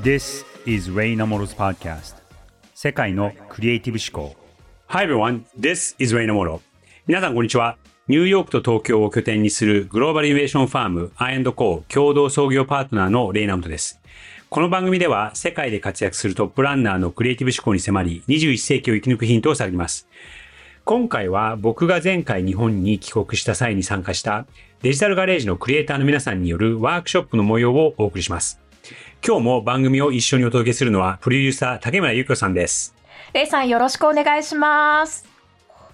This is Ray Namoro's podcast. 世界のクリエイティブ思考。Hi everyone, this is Ray Namoro. 皆さんこんにちは。ニューヨークと東京を拠点にするグローバルイノベーションファーム I&Co 共同創業パートナーのレイナムトです。この番組では世界で活躍するトップランナーのクリエイティブ思考に迫り21世紀を生き抜くヒントを探ります。今回は僕が前回日本に帰国した際に参加したデジタルガレージのクリエイターの皆さんによるワークショップの模様をお送りします。今日も番組を一緒にお届けするのはプロデューサー竹村ゆ子さんです。レイさんよろしくお願いします。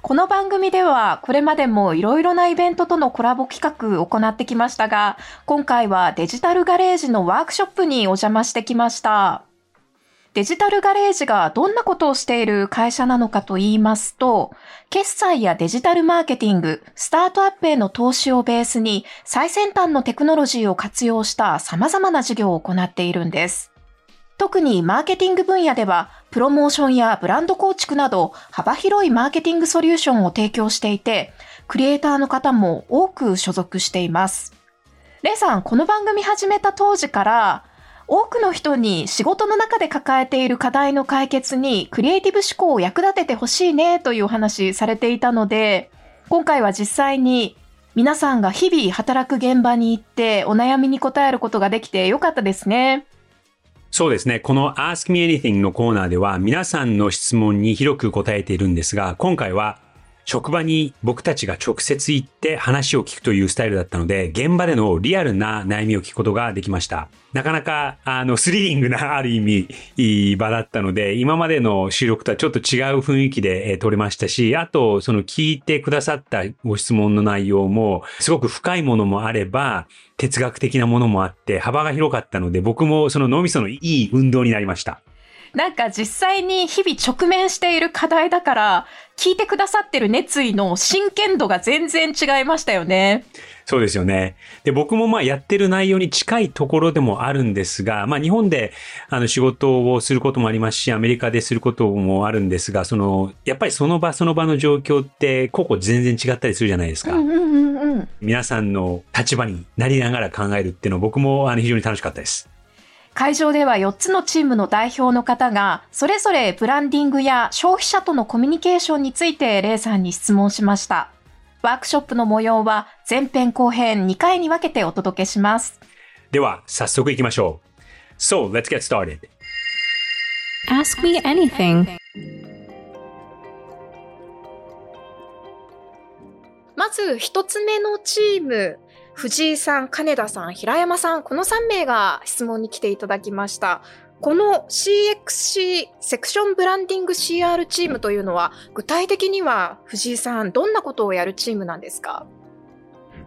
この番組ではこれまでもいろいろなイベントとのコラボ企画を行ってきましたが、今回はデジタルガレージのワークショップにお邪魔してきました。デジタルガレージがどんなことをしている会社なのかと言いますと、決済やデジタルマーケティング、スタートアップへの投資をベースに最先端のテクノロジーを活用した様々な事業を行っているんです。特にマーケティング分野では、プロモーションやブランド構築など幅広いマーケティングソリューションを提供していて、クリエイターの方も多く所属しています。レイさん、この番組始めた当時から、多くの人に仕事の中で抱えている課題の解決にクリエイティブ思考を役立ててほしいねというお話されていたので、今回は実際に皆さんが日々働く現場に行ってお悩みに答えることができてよかったですね。そうですね。この Ask Me Anything のコーナーでは皆さんの質問に広く答えているんですが、今回は職場に僕たちが直接行って話を聞くというスタイルだったので、現場でのリアルな悩みを聞くことができました。なかなか、あの、スリリングな、ある意味、いい場だったので、今までの収録とはちょっと違う雰囲気で、えー、撮れましたし、あと、その聞いてくださったご質問の内容も、すごく深いものもあれば、哲学的なものもあって、幅が広かったので、僕もその脳みそのいい運動になりました。なんか実際に日々直面している課題だから、聞いてくださってる熱意の真剣度が全然違いましたよね。そうですよね。で、僕もまあやってる内容に近いところでもあるんですが、まあ日本であの仕事をすることもありますし、アメリカですることもあるんですが、その、やっぱりその場その場の状況って個々全然違ったりするじゃないですか。うんうんうんうん、皆さんの立場になりながら考えるっていうのは僕もあの非常に楽しかったです。会場では4つのチームの代表の方が、それぞれブランディングや消費者とのコミュニケーションについてレイさんに質問しました。ワークショップの模様は前編後編2回に分けてお届けします。では、早速行きましょう。So, let's get started. Ask me anything. まず一つ目のチーム、藤井さん、金田さん、平山さん、この3名が質問に来ていただきました。この CXC セクションブランディング CR チームというのは具体的には藤井さんどんなことをやるチームなんですか？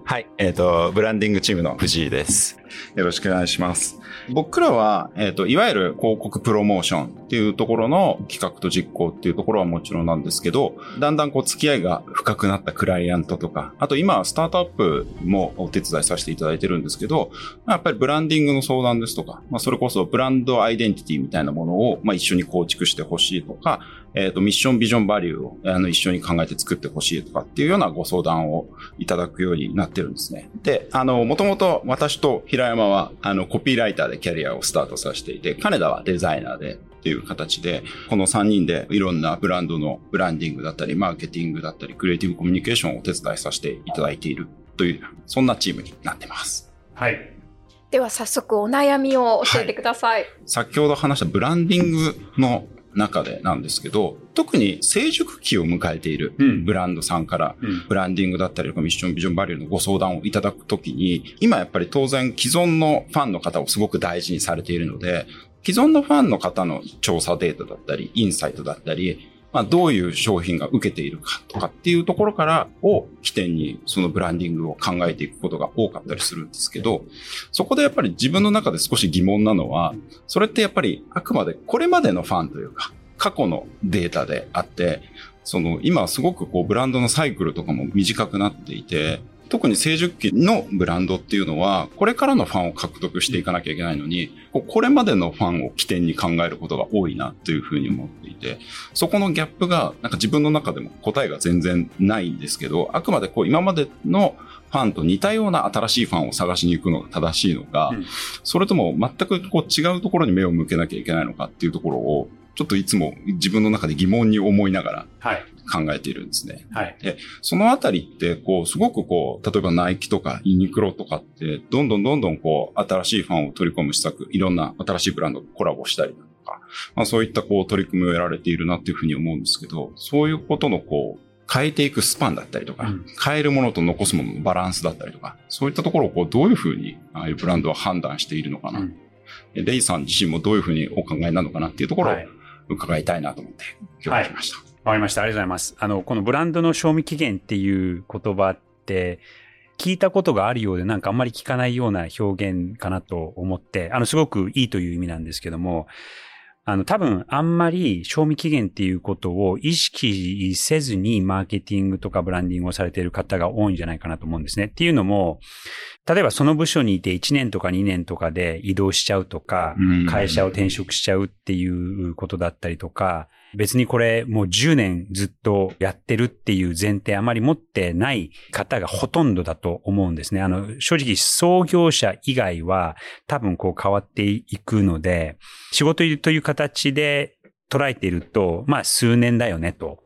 はい、えっ、ー、と、ブランディングチームの藤井です。よろしくお願いします。僕らは、えっ、ー、と、いわゆる広告プロモーションっていうところの企画と実行っていうところはもちろんなんですけど、だんだんこう付き合いが深くなったクライアントとか、あと今スタートアップもお手伝いさせていただいてるんですけど、やっぱりブランディングの相談ですとか、まあ、それこそブランドアイデンティティみたいなものを、まあ、一緒に構築してほしいとか、えっ、ー、と、ミッション、ビジョン、バリューをあの一緒に考えて作ってほしいとかっていうようなご相談をいただくようになってるんですね。で、あの、もともと私と平山は、あの、コピーライターでキャリアをスタートさせていて、金田はデザイナーで、っていう形で、この3人でいろんなブランドのブランディングだったり、マーケティングだったり、クリエイティブコミュニケーションをお手伝いさせていただいているという、そんなチームになってます。はい。では早速お悩みを教えてください。はい、先ほど話したブランディングの中でなんですけど、特に成熟期を迎えているブランドさんから、ブランディングだったりとかミッションビジョンバリューのご相談をいただくときに、今やっぱり当然既存のファンの方をすごく大事にされているので、既存のファンの方の調査データだったり、インサイトだったり、まあ、どういう商品が受けているかとかっていうところからを起点にそのブランディングを考えていくことが多かったりするんですけど、そこでやっぱり自分の中で少し疑問なのは、それってやっぱりあくまでこれまでのファンというか、過去のデータであって、その今すごくこうブランドのサイクルとかも短くなっていて、特に成熟期のブランドっていうのは、これからのファンを獲得していかなきゃいけないのに、これまでのファンを起点に考えることが多いなというふうに思っていて、そこのギャップが、なんか自分の中でも答えが全然ないんですけど、あくまでこう今までのファンと似たような新しいファンを探しに行くのが正しいのか、うん、それとも全くこう違うところに目を向けなきゃいけないのかっていうところを、ちょっといつも自分の中で疑問に思いながら考えているんですね。はい。で、そのあたりって、こう、すごくこう、例えばナイキとかユニクロとかって、どんどんどんどんこう、新しいファンを取り込む施策、いろんな新しいブランドとコラボしたりとか、まあそういったこう、取り組みをやられているなっていうふうに思うんですけど、そういうことのこう、変えていくスパンだったりとか、うん、変えるものと残すもののバランスだったりとか、そういったところをこうどういうふうに、ああいうブランドは判断しているのかな。うん、レイさん自身もどういうふうにお考えなのかなっていうところを伺いたいなと思って、今日来ました。わ、はい、かりました。ありがとうございます。あの、このブランドの賞味期限っていう言葉って、聞いたことがあるようでなんかあんまり聞かないような表現かなと思って、あの、すごくいいという意味なんですけども、あの、多分あんまり賞味期限っていうことを意識せずにマーケティングとかブランディングをされている方が多いんじゃないかなと思うんですね。っていうのも、例えばその部署にいて1年とか2年とかで移動しちゃうとか、会社を転職しちゃうっていうことだったりとか、別にこれもう10年ずっとやってるっていう前提あまり持ってない方がほとんどだと思うんですね。あの、正直創業者以外は多分こう変わっていくので、仕事という形で捉えていると、まあ数年だよねと。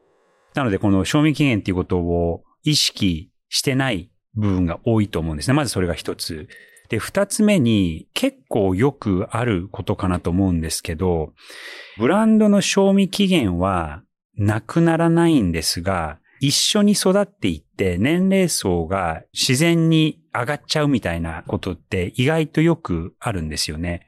なのでこの賞味期限っていうことを意識してない部分が多いと思うんですね。まずそれが一つ。で、二つ目に結構よくあることかなと思うんですけど、ブランドの賞味期限はなくならないんですが、一緒に育っていって年齢層が自然に上がっちゃうみたいなことって意外とよくあるんですよね。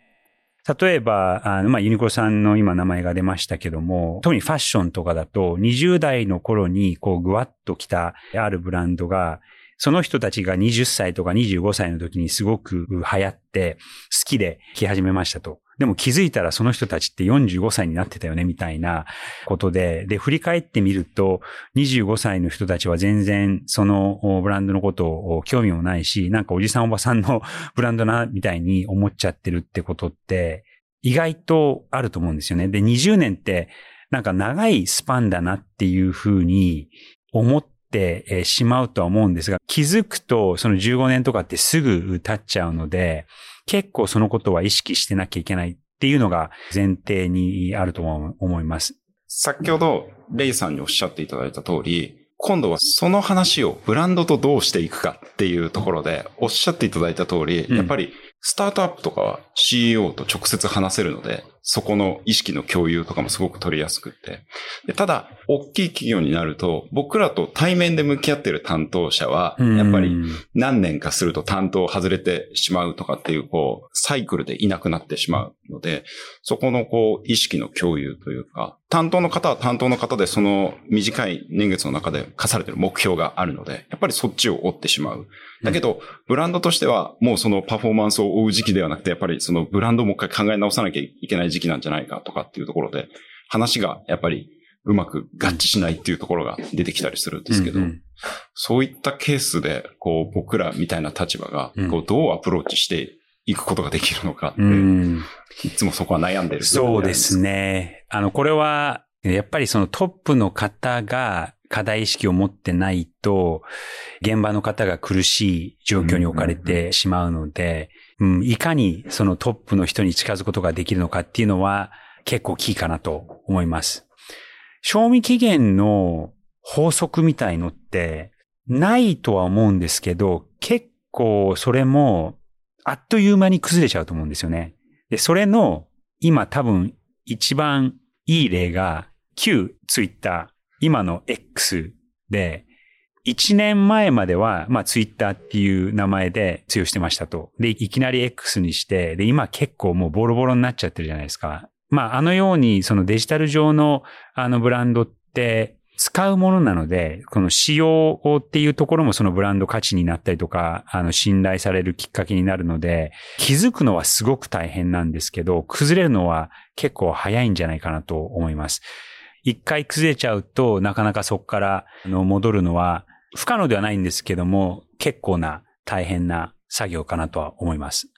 例えば、あの、まあ、ユニコさんの今名前が出ましたけども、特にファッションとかだと、20代の頃にこうぐわっと来たあるブランドが、その人たちが20歳とか25歳の時にすごく流行って好きで着始めましたと。でも気づいたらその人たちって45歳になってたよねみたいなことで、で、振り返ってみると、25歳の人たちは全然そのブランドのことを興味もないし、なんかおじさんおばさんの ブランドな、みたいに思っちゃってるってことって、意外とあると思うんですよね。で、20年ってなんか長いスパンだなっていうふうに思ってしまうとは思うんですが、気づくとその15年とかってすぐ経っちゃうので、結構そのことは意識してなきゃいけないっていうのが前提にあると思います。先ほどレイさんにおっしゃっていただいた通り、今度はその話をブランドとどうしていくかっていうところでおっしゃっていただいた通り、やっぱりスタートアップとかは CEO と直接話せるので、そこの意識の共有とかもすごく取りやすくって。でただ、大きい企業になると、僕らと対面で向き合ってる担当者は、やっぱり何年かすると担当外れてしまうとかっていう、こう、サイクルでいなくなってしまうので、そこのこう、意識の共有というか、担当の方は担当の方でその短い年月の中で課されてる目標があるので、やっぱりそっちを追ってしまう。だけど、ブランドとしてはもうそのパフォーマンスを追う時期ではなくて、やっぱりそのブランドをもう一回考え直さなきゃいけない時期なんじゃないかとかっていうところで、話がやっぱりうまく合致しないっていうところが出てきたりするんですけど、うんうん、そういったケースで、こう僕らみたいな立場が、こうどうアプローチしていくことができるのかって、うん、いつもそこは悩んでるそうですね。あの、これは、やっぱりそのトップの方が課題意識を持ってないと、現場の方が苦しい状況に置かれてしまうので、うん、いかにそのトップの人に近づくことができるのかっていうのは結構キーかなと思います。賞味期限の法則みたいのってないとは思うんですけど、結構それもあっという間に崩れちゃうと思うんですよね。で、それの今多分一番いい例が旧ツイッター、今の X で、一年前までは、まあ、ツイッターっていう名前で通用してましたと。で、いきなり X にして、で、今結構もうボロボロになっちゃってるじゃないですか。まあ、あのように、そのデジタル上の、あのブランドって、使うものなので、この使用っていうところもそのブランド価値になったりとか、あの、信頼されるきっかけになるので、気づくのはすごく大変なんですけど、崩れるのは結構早いんじゃないかなと思います。一回崩れちゃうと、なかなかそこから戻るのは不可能ではないんですけども、結構な大変な作業かなとは思います。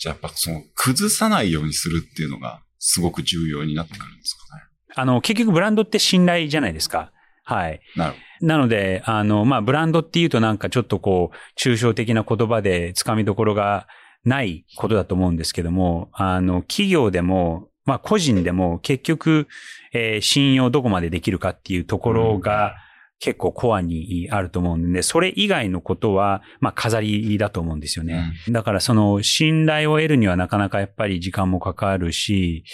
じゃあやっぱその、崩さないようにするっていうのが、すごく重要になってくるんですかね。あの、結局ブランドって信頼じゃないですか。はい。なるほなので、あの、まあ、ブランドっていうとなんかちょっとこう、抽象的な言葉で掴みどころがないことだと思うんですけども、あの、企業でも、まあ、個人でも結局、えー信用どこまでできるかっていうところが結構コアにあると思うんで、それ以外のことは、まあ、飾りだと思うんですよね。だからその信頼を得るにはなかなかやっぱり時間もかかるし、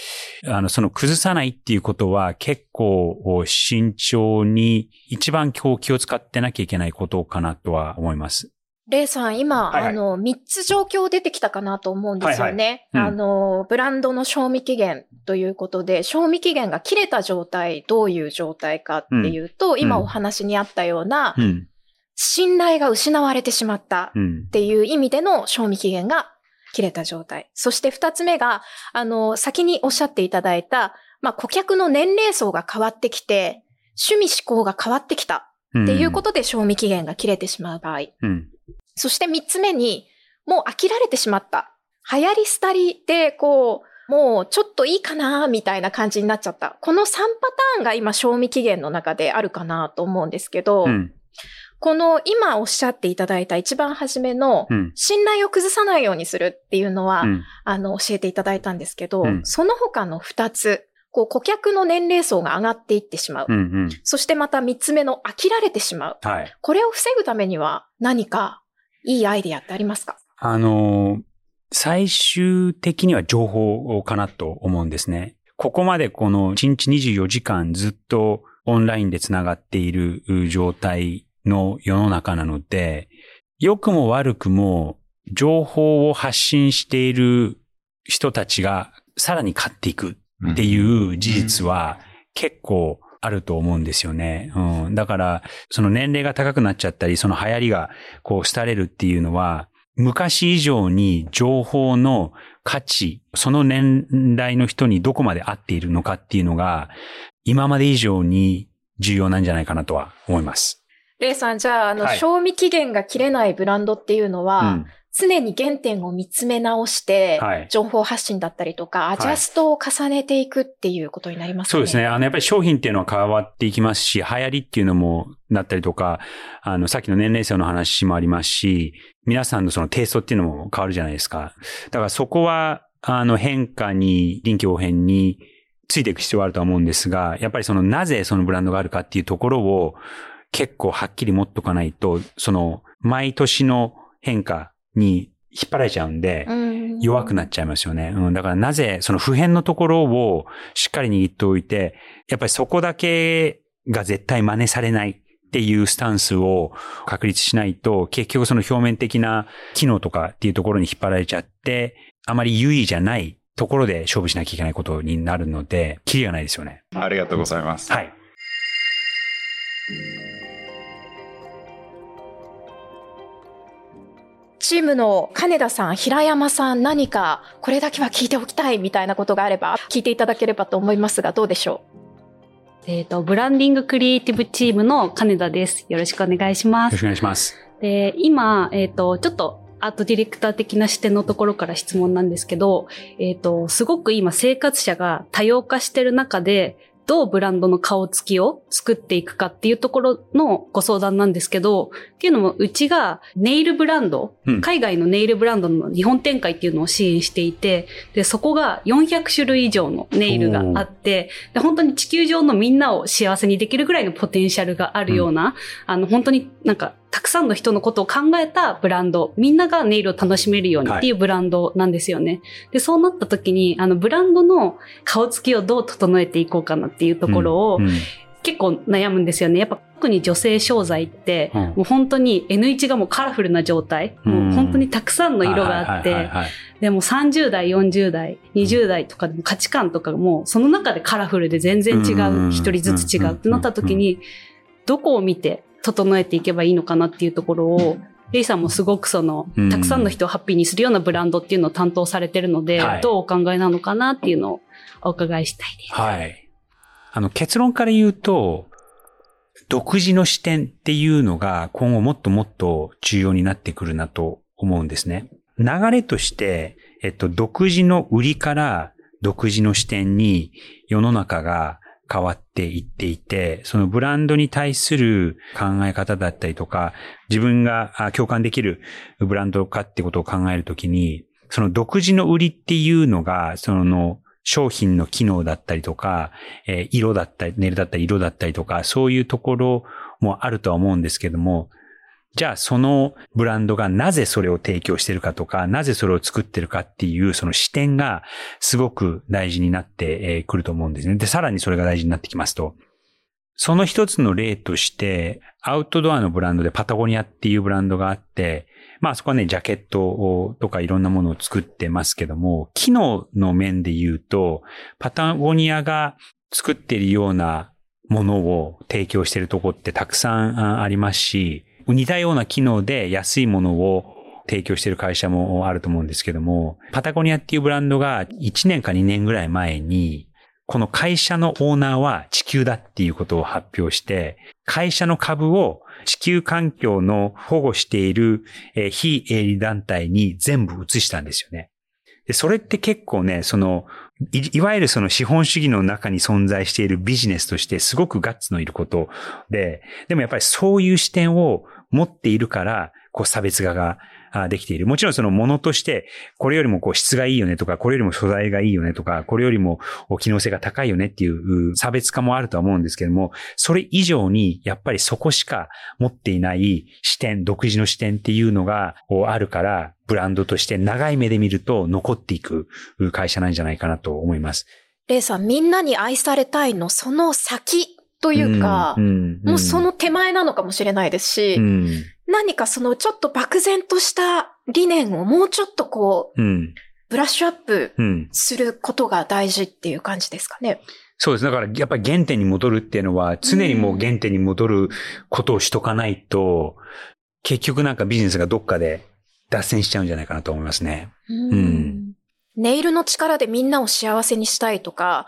あの、その崩さないっていうことは結構慎重に一番今日気を使ってなきゃいけないことかなとは思います。レイさん、今、はいはいあの、3つ状況出てきたかなと思うんですよね。はいはいうんあの、ブランドの賞味期限ということで、賞味期限が切れた状態、どういう状態かっていうと、ん今お話にあったような、うん。信頼が失われてしまったうんっ。ていう意味での賞味期限が切れた状態。そして二つ目が、あの、先におっしゃっていただいた、まあ、顧客の年齢層が変わってきて、趣味思考が変わってきたっていうことで賞味期限が切れてしまう場合。うん。そして三つ目に、もう飽きられてしまった。流行り廃りで、こう、もうちょっといいかな、みたいな感じになっちゃった。この3パターンが今、賞味期限の中であるかなと思うんですけど、うん。この今おっしゃっていただいた一番初めの、うん。信頼を崩さないようにするっていうのは、うん。あの、教えていただいたんですけど、うんその他の二つ、こう、顧客の年齢層が上がっていってしまう。うん。うん。そしてまた三つ目の飽きられてしまう。はい。これを防ぐためには何かいいアイディアってありますか？あの、最終的には情報かなと思うんですね。ここまでこの1日24時間ずっとオンラインでつながっている状態の世の中なので、良くも悪くも情報を発信している人たちがさらに買っていくっていう事実は結構あると思うんですよね。うん。だから、その年齢が高くなっちゃったり、その流行りがこう廃れるっていうのは、昔以上に情報の価値、その年代の人にどこまで合っているのかっていうのが、今まで以上に重要なんじゃないかなとは思います。レイさん、じゃあ、あの、はい賞味期限が切れないブランドっていうのは、うん。常に原点を見つめ直して、はい情報発信だったりとか、アジャストを重ねていくっていうことになりますね。そうですね。あの、やっぱり商品っていうのは変わっていきますし、流行りっていうのもなったりとか、あの、さっきの年齢層の話もありますし、皆さんのそのテイストっていうのも変わるじゃないですか。だからそこは、あの、変化に、臨機応変についていく必要はあるとは思うんですが、やっぱりその、なぜそのブランドがあるかっていうところを、結構はっきり持っとかないと、その、毎年の変化に引っ張られちゃうんで、うん弱くなっちゃいますよね。うん。だからなぜ、その普遍のところをしっかり握っておいて、やっぱりそこだけが絶対真似されないっていうスタンスを確立しないと、結局その表面的な機能とかっていうところに引っ張られちゃって、あまり優位じゃないところで勝負しなきゃいけないことになるので、キリがないですよね。ありがとうございます。はい。チームの金田さん、平山さん、何かこれだけは聞いておきたいみたいなことがあれば、聞いていただければと思いますが、どうでしょえっ、と、ブランディングクリエイティブチームの金田です。よろしくお願いします。よろしくお願いします。で、今、えっ、と、ちょっと、アートディレクター的な視点のところから質問なんですけど、えっ、と、すごく今生活者が多様化してる中で、どうブランドの顔つきを作っていくかっていうところのご相談なんですけど、っていうのも、うちがネイルブランド、うん。海外のネイルブランドの日本展開っていうのを支援していて、で、そこが400種類以上のネイルがあって、で本当に地球上のみんなを幸せにできるぐらいのポテンシャルがあるような、あの、本当になんか、たくさんの人のことを考えたブランド、みんながネイルを楽しめるようにっていうブランドなんですよね。で、そうなった時に、あの、ブランドの顔つきをどう整えていこうかなっていうところを、うん結構悩むんですよね。やっぱ特に女性商材って、うん。もう本当に N1 がもうカラフルな状態、うん。もう本当にたくさんの色があってはいはいはい、はいでも30代、40代、20代とかでも価値観とかもその中でカラフルで全然違うん。う、一人ずつ違うってなった時に、どこを見て整えていけばいいのかなっていうところを、レイさんもすごくそのうん、たくさんの人をハッピーにするようなブランドっていうのを担当されてるのではい、どうお考えなのかなっていうのをお伺いしたいです。はい。あの、結論から言うと、独自の視点っていうのが今後もっともっと重要になってくるなと思うんですね。流れとして、えっと、独自の売りから独自の視点に世の中が変わっていっていて、そのブランドに対する考え方だったりとか、自分が共感できるブランドかってことを考えるときに、その独自の売りっていうのが、その商品の機能だったりとか、えー色だったり、ネルだったり色だったりとか、そういうところもあるとは思うんですけども、じゃあそのブランドがなぜそれを提供してるかとか、なぜそれを作ってるかっていうその視点がすごく大事になってくると思うんですね。で、さらにそれが大事になってきますと、その一つの例として、アウトドアのブランドでパタゴニアっていうブランドがあって、まあそこはね、ジャケットとかいろんなものを作ってますけども、機能の面で言うと、パタゴニアが作っているようなものを提供しているところってたくさんありますし、似たような機能で安いものを提供している会社もあると思うんですけども、パタゴニアっていうブランドが1年か2年ぐらい前に、この会社のオーナーは地球だっていうことを発表して、会社の株を地球環境の保護している非営利団体に全部移したんですよね。で、それって結構ね、その、いいわゆるその資本主義の中に存在しているビジネスとしてすごくガッツのいることで、でもやっぱりそういう視点を持っているから、こう差別化ができている。もちろんそのものとして、これよりもこう質がいいよねとか、これよりも素材がいいよねとか、これよりも機能性が高いよねっていう差別化もあるとは思うんですけども、それ以上にやっぱりそこしか持っていない視点、独自の視点っていうのがあるから、ブランドとして長い目で見ると残っていく会社なんじゃないかなと思います。レイさん、みんなに愛されたいの、その先というか、もうその手前なのかもしれないですし、うん、何かそのちょっと漠然とした理念をもうちょっとこう、うん、ブラッシュアップうん。することが大事っていう感じですかね。そうです。だから、やっぱり原点に戻るっていうのは、常にもう原点に戻ることをしとかないと、結局なんかビジネスがどっかで脱線しちゃうんじゃないかなと思いますね。うんネイルの力でみんなを幸せにしたいとか、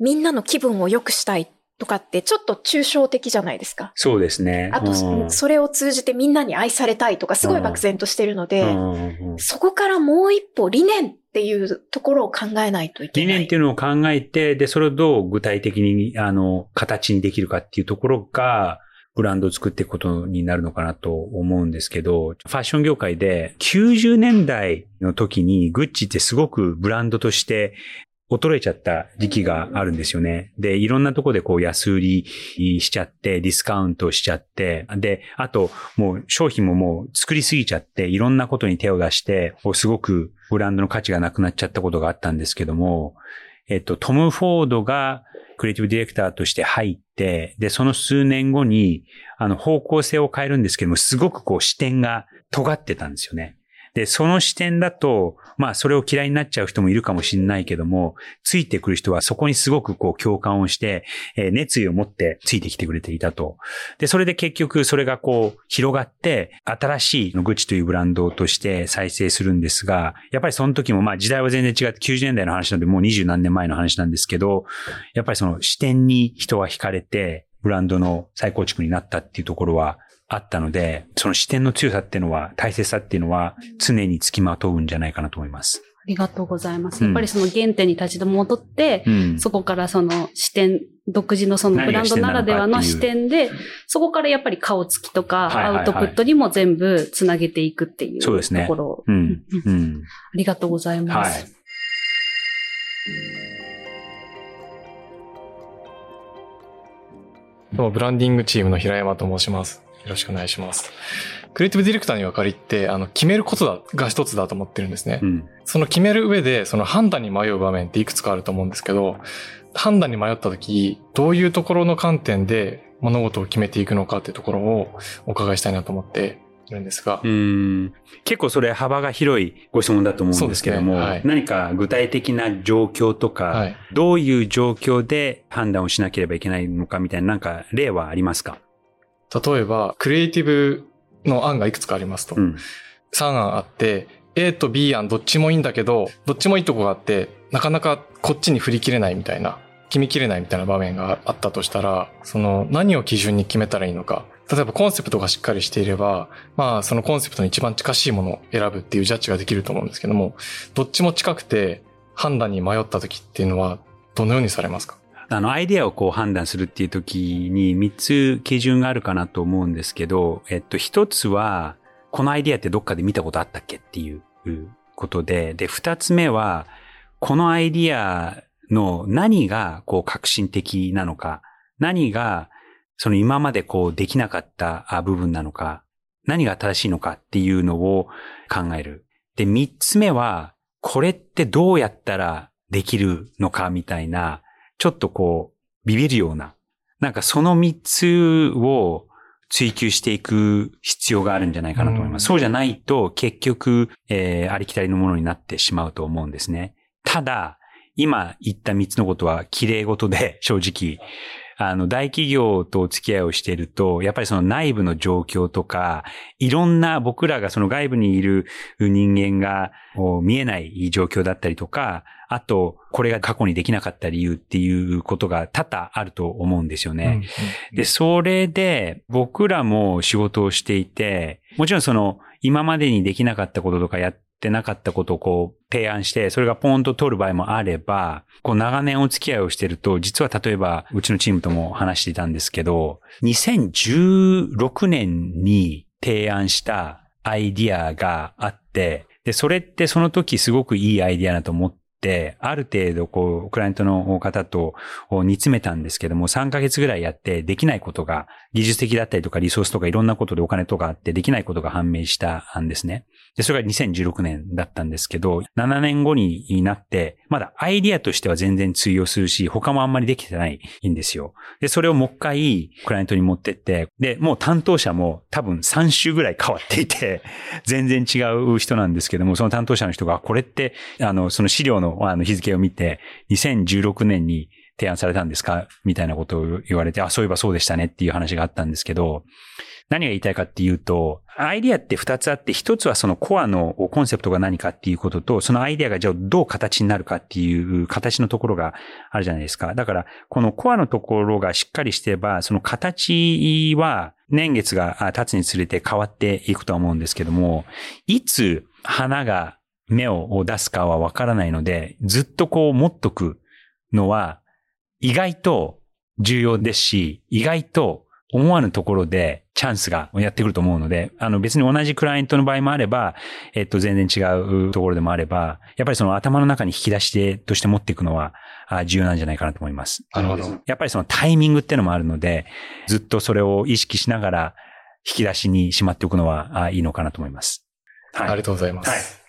みんなの気分を良くしたいとかってちょっと抽象的じゃないですか。そうですね。あと、うんそれを通じてみんなに愛されたいとか、すごい漠然としてるので、うんそこからもう一歩理念っていうところを考えないといけない。理念っていうのを考えて、で、それをどう具体的に、あの、形にできるかっていうところが、ブランドを作っていくことになるのかなと思うんですけど、ファッション業界で90年代の時にグッチってすごくブランドとして衰えちゃった時期があるんですよね。で、いろんなとこでこう安売りしちゃって、ディスカウントしちゃって、で、あともう商品ももう作りすぎちゃって、いろんなことに手を出して、すごくブランドの価値がなくなっちゃったことがあったんですけども、えっと、トム・フォードがクリエイティブディレクターとして入って、で、その数年後に、あの、方向性を変えるんですけども、すごくこう視点が尖ってたんですよね。で、その視点だと、まあ、それを嫌いになっちゃう人もいるかもしれないけども、ついてくる人はそこにすごくこう共感をして、えー熱意を持ってついてきてくれていたと。で、それで結局それがこう広がって、新しいグッチというブランドとして再生するんですが、やっぱりその時もまあ時代は全然違って90年代の話なのでもう二十何年前の話なんですけど、やっぱりその視点に人は惹かれて、ブランドの再構築になったっていうところはあったので、その視点の強さっていうのは、大切さっていうのは常につきまとうんじゃないかなと思います。ありがとうございます。うんやっぱりその原点に立ち戻って、うん。そこからその視点、独自のそのブランドならではの視点で、そこからやっぱり顔つきとかアウトプットにも全部つなげていくっていうそうですねところを。うん。うん。ありがとうございまはいす。。どうもブランディングチームの平山と申します。よろしくお願いします。クリエイティブディレクターに分かりって、あの、決めることだが一つだと思ってるんですね。うん。その決める上で、その判断に迷う場面っていくつかあると思うんですけど、判断に迷った時、どういうところの観点で物事を決めていくのかっていうところをお伺いしたいなと思っているんですがう、ん結構それ幅が広いご質問だと思うんですけども、ねはい何か具体的な状況とか、はい。どういう状況で判断をしなければいけないのかみたいな、なんか例はありますか？例えば、クリエイティブの案がいくつかありますと。うん。3案あって、A と B 案どっちもいいんだけど、どっちもいいとこがあって、なかなかこっちに振り切れないみたいな決めきれないみたいな場面があったとしたら、その何を基準に決めたらいいのか。例えばコンセプトがしっかりしていれば、まあそのコンセプトに一番近しいものを選ぶっていうジャッジができると思うんですけども、どっちも近くて判断に迷った時っていうのはどのようにされますか？あの、アイデアをこう判断するっていう時に3つ基準があるかなと思うんですけど、えっと、1つは、このアイデアってどっかで見たことあったっけっていうことで、で、2つ目は、このアイディアの何がこう革新的なのか、何がその今までこうできなかった部分なのか、何が正しいのかっていうのを考える。で、3つ目は、これってどうやったらできるのかみたいな、ちょっとこう、ビビるような、なんかその3つを追求していく必要があるんじゃないかなと思います。うん、そうじゃないと結局、えー、ありきたりのものになってしまうと思うんですね。ただ、今言った3つのことは綺麗事で正直、あの、大企業とお付き合いをしていると、やっぱりその内部の状況とか、いろんな僕らがその外部にいる人間が見えない状況だったりとか、あと、これが過去にできなかった理由っていうことが多々あると思うんですよね。で、それで僕らも仕事をしていて、もちろんその今までにできなかったこととかやっってなかったことをこう提案して、それがポーンと通る場合もあれば、こう長年お付き合いをしてると、実は例えばうちのチームとも話していたんですけど、2016年に提案したアイディアがあって、で、それってその時すごくいいアイディアだと思って、ある程度こう、クライアントの方と煮詰めたんですけども、3ヶ月ぐらいやってできないことが、技術的だったりとかリソースとかいろんなことでお金とかあってできないことが判明したんですね。で、それが2016年だったんですけど、7年後になって、まだアイディアとしては全然通用するし、他もあんまりできてないんですよ。で、それをもう一回、クライアントに持ってって、で、もう担当者も多分3週ぐらい変わっていて、全然違う人なんですけども、その担当者の人が、これって、あの、その資料のあの日付を見て、2016年に提案されたんですかみたいなことを言われて、あ、そういえばそうでしたねっていう話があったんですけど、何が言いたいかっていうと、アイディアって二つあって、一つはそのコアのコンセプトが何かっていうことと、そのアイディアがじゃあどう形になるかっていう形のところがあるじゃないですか。だから、このコアのところがしっかりしてれば、その形は年月が経つにつれて変わっていくとは思うんですけども、いつ花が芽を出すかはわからないので、ずっとこう持っとくのは意外と重要ですし、意外と思わぬところでチャンスがやってくると思うので、あの別に同じクライアントの場合もあれば、えっと全然違うところでもあれば、やっぱりその頭の中に引き出しとして持っていくのは重要なんじゃないかなと思います。なるほど。やっぱりそのタイミングっていうのもあるので、ずっとそれを意識しながら引き出しにしまっておくのはいいのかなと思います。はい。ありがとうございます。はい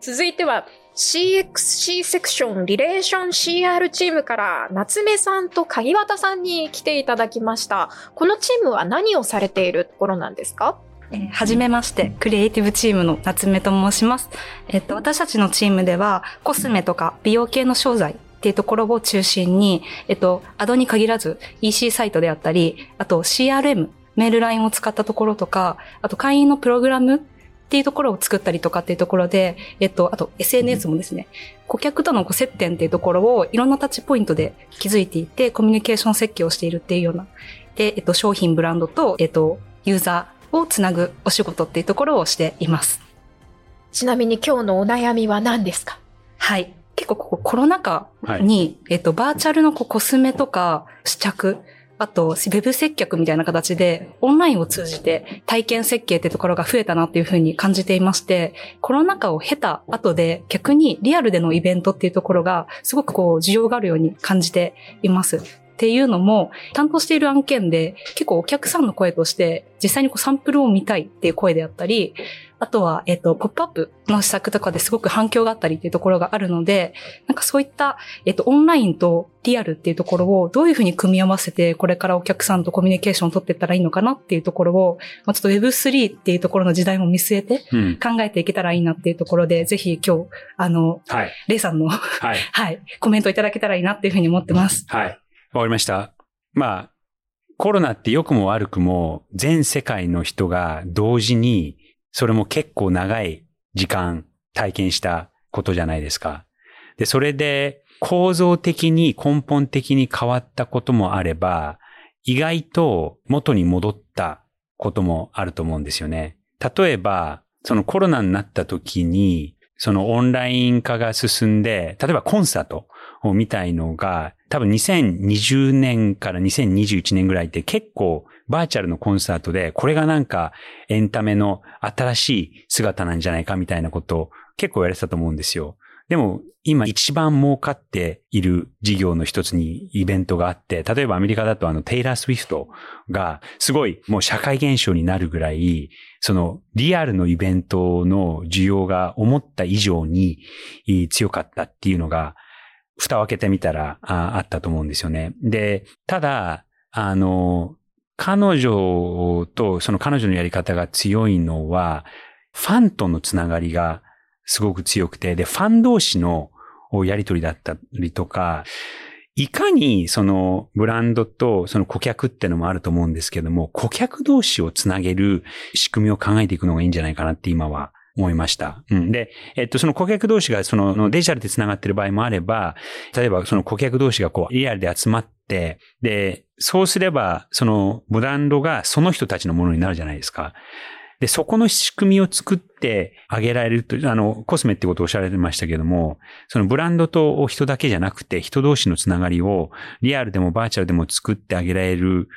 続いては CXC セクションリレーション CR チームから夏目さんと鍵渡さんに来ていただきました。このチームは何をされているところなんですか？えー、はじめまして、クリエイティブチームの夏目と申します。えっと、私たちのチームでは、コスメとか美容系の商材っていうところを中心に、えっと、アドに限らず EC サイトであったり、あと CRM、メールラインを使ったところとか、あと会員のプログラムっていうところを作ったりとかっていうところで、えっと、あと SNS もですね、顧客とのご接点っていうところをいろんなタッチポイントで気づいていて、コミュニケーション設計をしているっていうような、で、えっと、商品、ブランドと、えっと、ユーザーをつなぐお仕事っていうところをしています。ちなみに今日のお悩みは何ですか？はい。結構ここコロナ禍に、はい、えっと、バーチャルのこうコスメとか試着あと、ウェブ接客みたいな形で、オンラインを通じて体験設計ってところが増えたなっていうふうに感じていまして、コロナ禍を経た後で逆にリアルでのイベントっていうところがすごくこう需要があるように感じています。っていうのも、担当している案件で結構お客さんの声として実際にこうサンプルを見たいっていう声であったり、あとは、えっ、と、ポップアップの施策とかですごく反響があったりっていうところがあるので、なんかそういった、えっ、と、オンラインとリアルっていうところをどういうふうに組み合わせて、これからお客さんとコミュニケーションを取っていったらいいのかなっていうところを、まあ、ちょっと Web3 っていうところの時代も見据えて考えていけたらいいなっていうところで、うん、ぜひ今日、あの、はい、レイさんの、はい、はい、コメントいただけたらいいなっていうふうに思ってます。はい。わかりました。まあ、コロナって良くも悪くも全世界の人が同時にそれも結構長い時間体験したことじゃないですか。で、それで構造的に根本的に変わったこともあれば、意外と元に戻ったこともあると思うんですよね。例えば、そのコロナになった時に、そのオンライン化が進んで、例えばコンサートみたいのが、多分2020年から2021年ぐらいって結構バーチャルのコンサートで、これがなんかエンタメの新しい姿なんじゃないかみたいなことを結構言われてたと思うんですよ。でも今一番儲かっている事業の一つにイベントがあって、例えばアメリカだとあのテイラー・スウィフトがすごいもう社会現象になるぐらい、そのリアルのイベントの需要が思った以上に強かったっていうのが、蓋を開けてみたらああったと思うんですよね。で、ただ、あの、彼女とその彼女のやり方が強いのは、ファンとのつながりがすごく強くて、で、ファン同士のやりとりだったりとか、いかにそのブランドとその顧客ってのもあると思うんですけども、顧客同士をつなげる仕組みを考えていくのがいいんじゃないかなって今は思いました。うん。で、えっと、その顧客同士がそのデジタルで繋がってる場合もあれば、例えばその顧客同士がこうリアルで集まって、で、そうすれば、そのブランドがその人たちのものになるじゃないですか。で、そこの仕組みを作ってあげられると、あの、コスメってことをおっしゃられてましたけども、そのブランドと人だけじゃなくて、人同士のつながりをリアルでもバーチャルでも作ってあげられる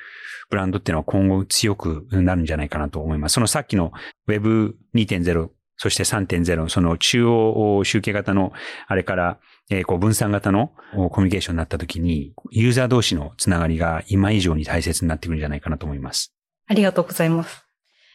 ブランドっていうのは今後強くなるんじゃないかなと思います。そのさっきの Web2.0 そして3.0、その中央集計型の、あれから、えー、こう分散型のコミュニケーションになった時に、ユーザー同士のつながりが今以上に大切になってくるんじゃないかなと思います。ありがとうございます。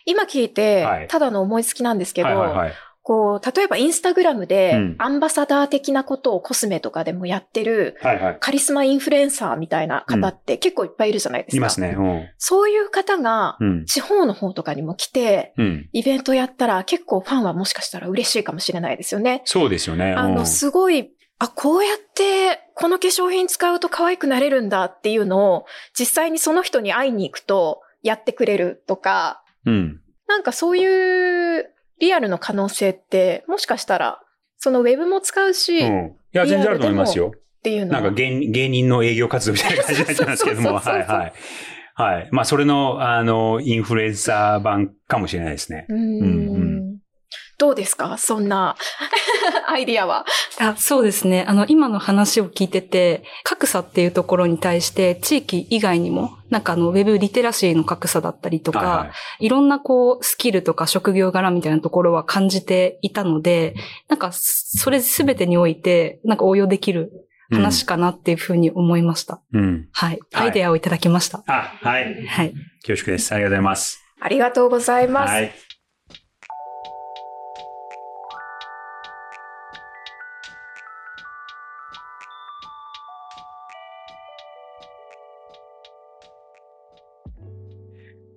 今聞いて、ただの思いつきなんですけど、はいはいはいこう、例えばインスタグラムで、アンバサダー的なことをコスメとかでもやってる、カリスマインフルエンサーみたいな方って結構いっぱいいるじゃないですか。いますね。うん、そういう方が、地方の方とかにも来て、うん、イベントやったら結構ファンはもしかしたら嬉しいかもしれないですよね。そうですよね。あの、すごい、あ、こうやって、この化粧品使うと可愛くなれるんだっていうのを、実際にその人に会いに行くと、やってくれるとか、うん、なんかそういうリアルの可能性って、もしかしたら、そのウェブも使うし、うん、いや、全然あると思いますよ。っていうのなんか芸芸人の営業活動みたいな感じになっちゃうんですけども、はいはい。はい。まあ、それの、あの、インフルエンサー版かもしれないですね。うんうん、どうですか？そんな アイディアは。あそうですね。あの、今の話を聞いてて、格差っていうところに対して、地域以外にも、なんかあの、ウェブリテラシーの格差だったりとか、はいはい、いろんなこう、スキルとか職業柄みたいなところは感じていたので、なんか、それすべてにおいて、なんか応用できる話かなっていうふうに思いました。うん。はい。アイデアをいただきました。あ、はい。はい。恐縮です。ありがとうございます。ありがとうございます。はい。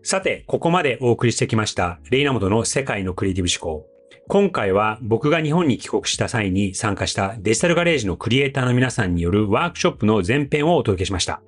さて、ここまでお送りしてきました、レイナモトの世界のクリエイティブ思考。今回は僕が日本に帰国した際に参加したデジタルガレージのクリエイターの皆さんによるワークショップの前編をお届けしました。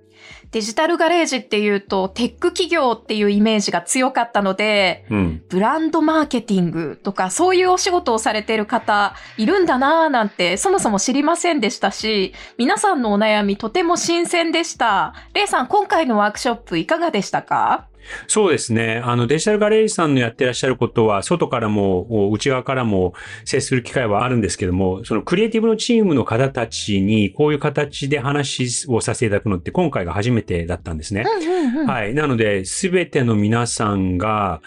デジタルガレージっていうと、テック企業っていうイメージが強かったので、うん、ブランドマーケティングとか、そういうお仕事をされている方、いるんだなぁなんて、そもそも知りませんでしたし、皆さんのお悩みとても新鮮でした。レイさん、今回のワークショップいかがでしたか？そうですね。あの、デジタルガレージさんのやってらっしゃることは、外からも、内側からも接する機会はあるんですけども、そのクリエイティブのチームの方たちに、こういう形で話をさせていただくのって、今回が初めてだったんですね。はい。なので、すべての皆さんが、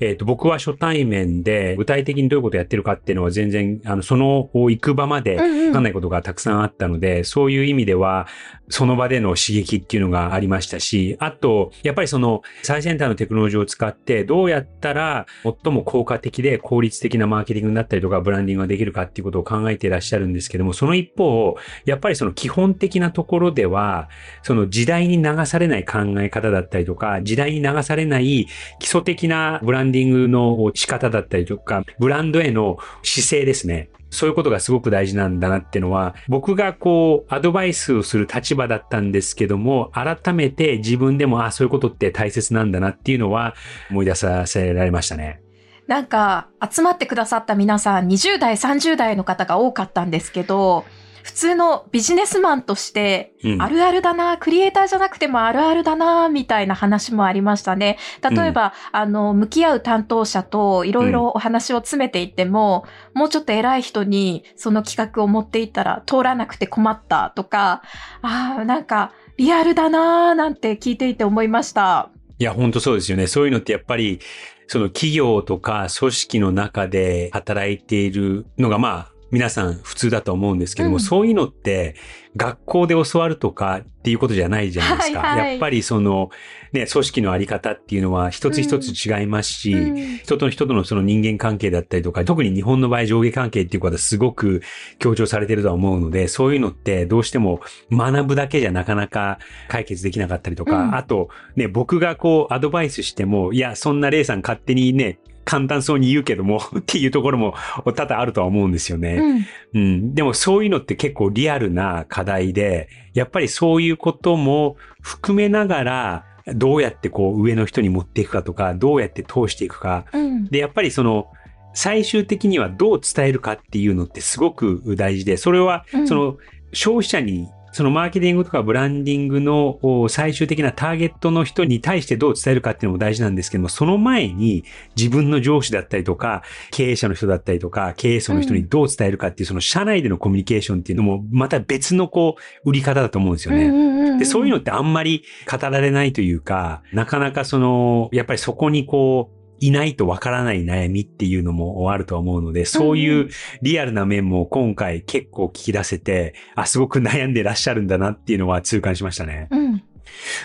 えっ、ー、と、僕は初対面で、具体的にどういうことをやってるかっていうのは全然、あの、その行く場までわかんないことがたくさんあったので、うんうん、そういう意味では、その場での刺激っていうのがありましたし、あと、やっぱりその最先端のテクノロジーを使ってどうやったら最も効果的で効率的なマーケティングになったりとかブランディングができるかっていうことを考えていらっしゃるんですけども、その一方、やっぱりその基本的なところでは、その時代に流されない考え方だったりとか、時代に流されない基礎的なブランンンディングの仕方だったりとか、ブランドへの姿勢ですね。そういうことがすごく大事なんだなっていうのは、僕がこう、アドバイスをする立場だったんですけども、改めて自分でも、あ、そういうことって大切なんだなっていうのは思い出させられましたね。なんか、集まってくださった皆さん、20代、30代の方が多かったんですけど、普通のビジネスマンとして、うんあるあるだな、クリエイターじゃなくてもあるあるだな、みたいな話もありましたね。例えば、あの、向き合う担当者といろいろお話を詰めていっても、もうちょっと偉い人にその企画を持っていったら通らなくて困ったとか、ああ、なんか、リアルだなーなんて聞いていて思いました。いや、本当そうですよね。そういうのってやっぱり、その企業とか組織の中で働いているのがまあ、皆さん普通だと思うんですけども、うん。そういうのって学校で教わるとかっていうことじゃないじゃないですか。はいはい。やっぱりそのね、組織のあり方っていうのは一つ一つ違いますし、うん。人と人とのその人間関係だったりとか、特に日本の場合上下関係っていうことはすごく強調されてるとは思うので、そういうのってどうしても学ぶだけじゃなかなか解決できなかったりとか、うん。あとね、僕がこうアドバイスしても、いや、そんなレイさん勝手にね、簡単そうに言うけども っていうところも多々あるとは思うんですよね。うんうん。でもそういうのって結構リアルな課題で、やっぱりそういうことも含めながら、どうやってこう上の人に持っていくかとか、どうやって通していくか。うんで、やっぱりその、最終的にはどう伝えるかっていうのってすごく大事で、それはうんその消費者にそのマーケティングとかブランディングのお最終的なターゲットの人に対してどう伝えるかっていうのも大事なんですけども、その前に自分の上司だったりとか、経営者の人だったりとか、経営層の人にどう伝えるかっていう、その社内でのコミュニケーションっていうのも、また別のこう、売り方だと思うんですよね。で、そういうのってあんまり語られないというか、なかなかその、やっぱりそこにこう、いないとわからない悩みっていうのもあると思うので、そういうリアルな面も今回結構聞き出せて、あ、すごく悩んでらっしゃるんだなっていうのは痛感しましたね。うん。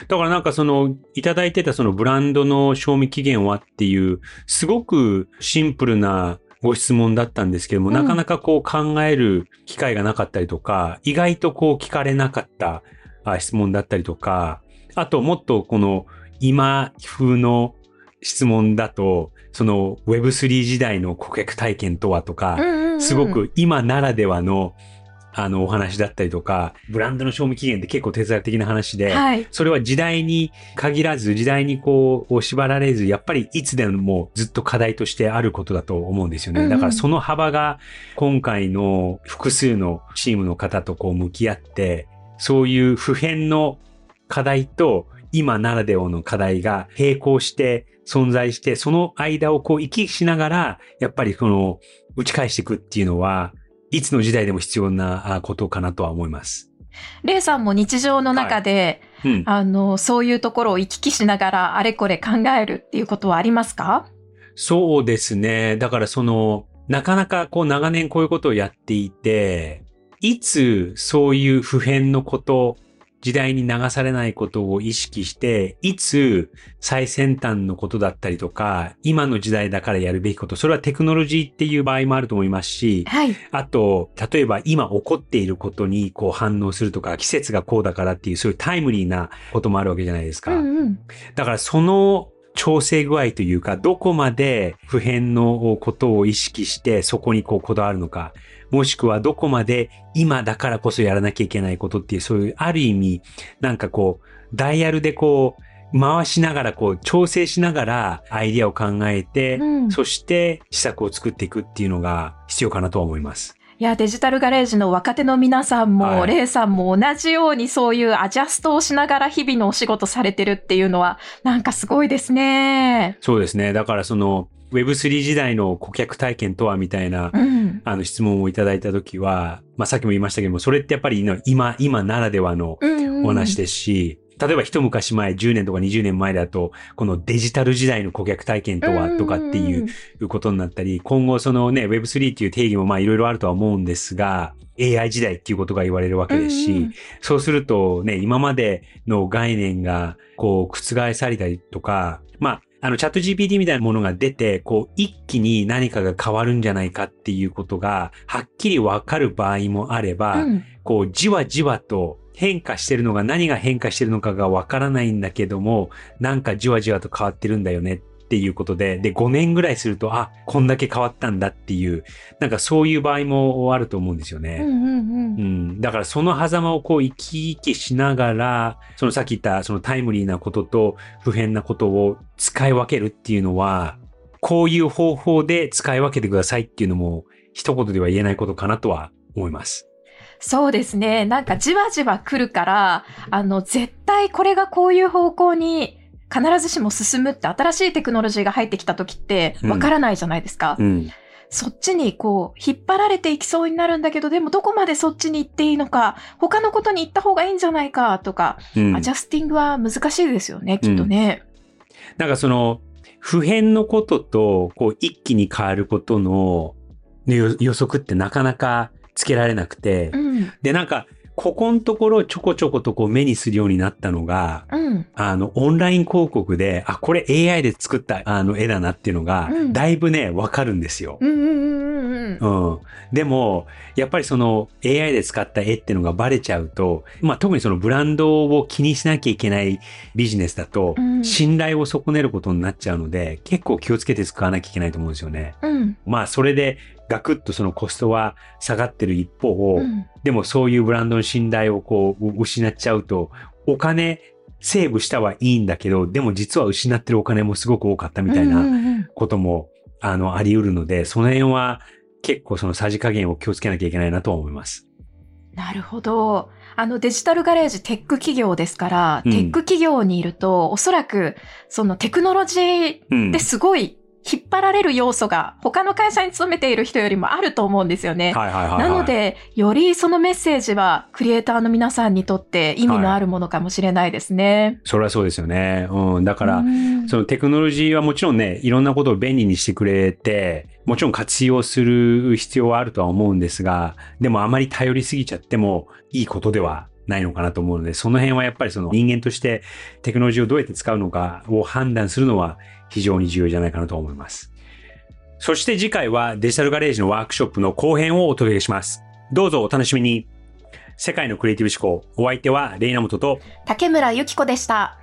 だからなんかその、いただいてたそのブランドの賞味期限はっていう、すごくシンプルなご質問だったんですけども、うん。なかなかこう考える機会がなかったりとか、意外とこう聞かれなかったあ質問だったりとか、あともっとこの今風の質問だと、その Web3 時代の顧客体験とはとか、うんうんうんすごく今ならではのあのお話だったりとか、ブランドの賞味期限って結構哲学的な話で、はい。それは時代に限らず、時代にこう、縛られず、やっぱりいつでもずっと課題としてあることだと思うんですよね。うんうんだからその幅が今回の複数のチームの方とこう向き合って、そういう普遍の課題と今ならではの課題が並行して存在して、その間をこう行き来しながら、やっぱりこの打ち返していくっていうのは、いつの時代でも必要なあことかなとは思います。レイさんも日常の中で、うん。あの、そういうところを行き来しながらあれこれ考えるっていうことはありますか？そうですね。だからその、なかなかこう長年こういうことをやっていて、いつそういう普遍のこと、時代に流されないことを意識して、いつ最先端のことだったりとか、今の時代だからやるべきこと、それはテクノロジーっていう場合もあると思いますし、はい。あと、例えば今起こっていることにこう反応するとか、季節がこうだからっていう、そういうタイムリーなこともあるわけじゃないですうか。んうん。だからその調整具合というか、どこまで普遍のことを意識してそこにこうこだわるのか、もしくはどこまで今だからこそやらなきゃいけないことっていう、そういうある意味、なんかこう、ダイヤルでこう、回しながらこう、調整しながらアイディアを考えて、うんそして施策を作っていくっていうのが必要かなとは思います。いや、デジタルガレージの若手の皆さんも、はいレイさんも同じようにそういうアジャストをしながら日々のお仕事されてるっていうのは、なんかすごいですね。そうですね。だからその Web3 時代の顧客体験とはみたいなうん。あの質問をいただいたときは、まあさっきも言いましたけども、それってやっぱり今、今ならではのお話ですし、例えば一昔前、10年とか20年前だと、このデジタル時代の顧客体験とはとかっていうことになったり、今後そのね、Web3 っていう定義もまあいろいろあるとは思うんですが、AI 時代っていうことが言われるわけですし、うんうんそうするとね、今までの概念がこう覆されたりとか、まあ、あのチャット GPT みたいなものが出て、こう一気に何かが変わるんじゃないかっていうことがはっきりわかる場合もあれば、うん。こうじわじわと変化してるのが何が変化してるのかがわからないんだけども、なんかじわじわと変わってるんだよねっていうことで、で、5年ぐらいすると、あ、こんだけ変わったんだっていう、なんかそういう場合もあると思うんですよね。うんうんうんうん。だからその狭間をこう生き生きしながら、そのさっき言ったそのタイムリーなことと普遍なことを使い分けるっていうのは、こういう方法で使い分けてくださいっていうのも一言では言えないことかなとは思います。そうですね。なんかじわじわ来るから、あの、絶対これがこういう方向に必ずしも進むって新しいテクノロジーが入ってきた時ってわからないじゃないですか。うんうんそっちにこう、引っ張られていきそうになるんだけど、でもどこまでそっちに行っていいのか、他のことに行った方がいいんじゃないかとか、うん、アジャスティングは難しいですよね、きっとね。うん、なんかその、普遍のことと、こう、一気に変わることの予測ってなかなかつけられなくて、うん、で、なんか、ここのところちょこちょことこう目にするようになったのが、うん、あの、オンライン広告で、あ、これ AI で作ったあの絵だなっていうのが、うん、だいぶね、わかるんですよ。うんでも、やっぱりその AI で使った絵っていうのがバレちゃうと、まあ特にそのブランドを気にしなきゃいけないビジネスだと、信頼を損ねることになっちゃうので、結構気をつけて使わなきゃいけないと思うんですよね。うん、まあそれでガクッとそのコストは下がってる一方、うん、でもそういうブランドの信頼をこう失っちゃうと、お金セーブしたはいいんだけど、でも実は失ってるお金もすごく多かったみたいなことも、あの、あり得るので、その辺は結構そのさじ加減を気をつけなきゃいけないなと思います。なるほど。あのデジタルガレージテック企業ですから、うん、テック企業にいると、おそらくそのテクノロジーですごい引っ張られる要素が他の会社に勤めている人よりもあると思うんですよね。はいはいはいはい、なので、よりそのメッセージはクリエイターの皆さんにとって意味のあるものかもしれないですね。はい、それはそうですよね。うん。だから、そのテクノロジーはもちろんね、いろんなことを便利にしてくれて、もちろん活用する必要はあるとは思うんですが、でもあまり頼りすぎちゃってもいいことではないのかなと思うので、その辺はやっぱりその人間としてテクノロジーをどうやって使うのかを判断するのは非常に重要じゃないかなと思います。そして次回はデジタルガレージのワークショップの後編をお届けします。どうぞお楽しみに。世界のクリエイティブ思考。お相手はレイナモトと竹村ゆき子でした。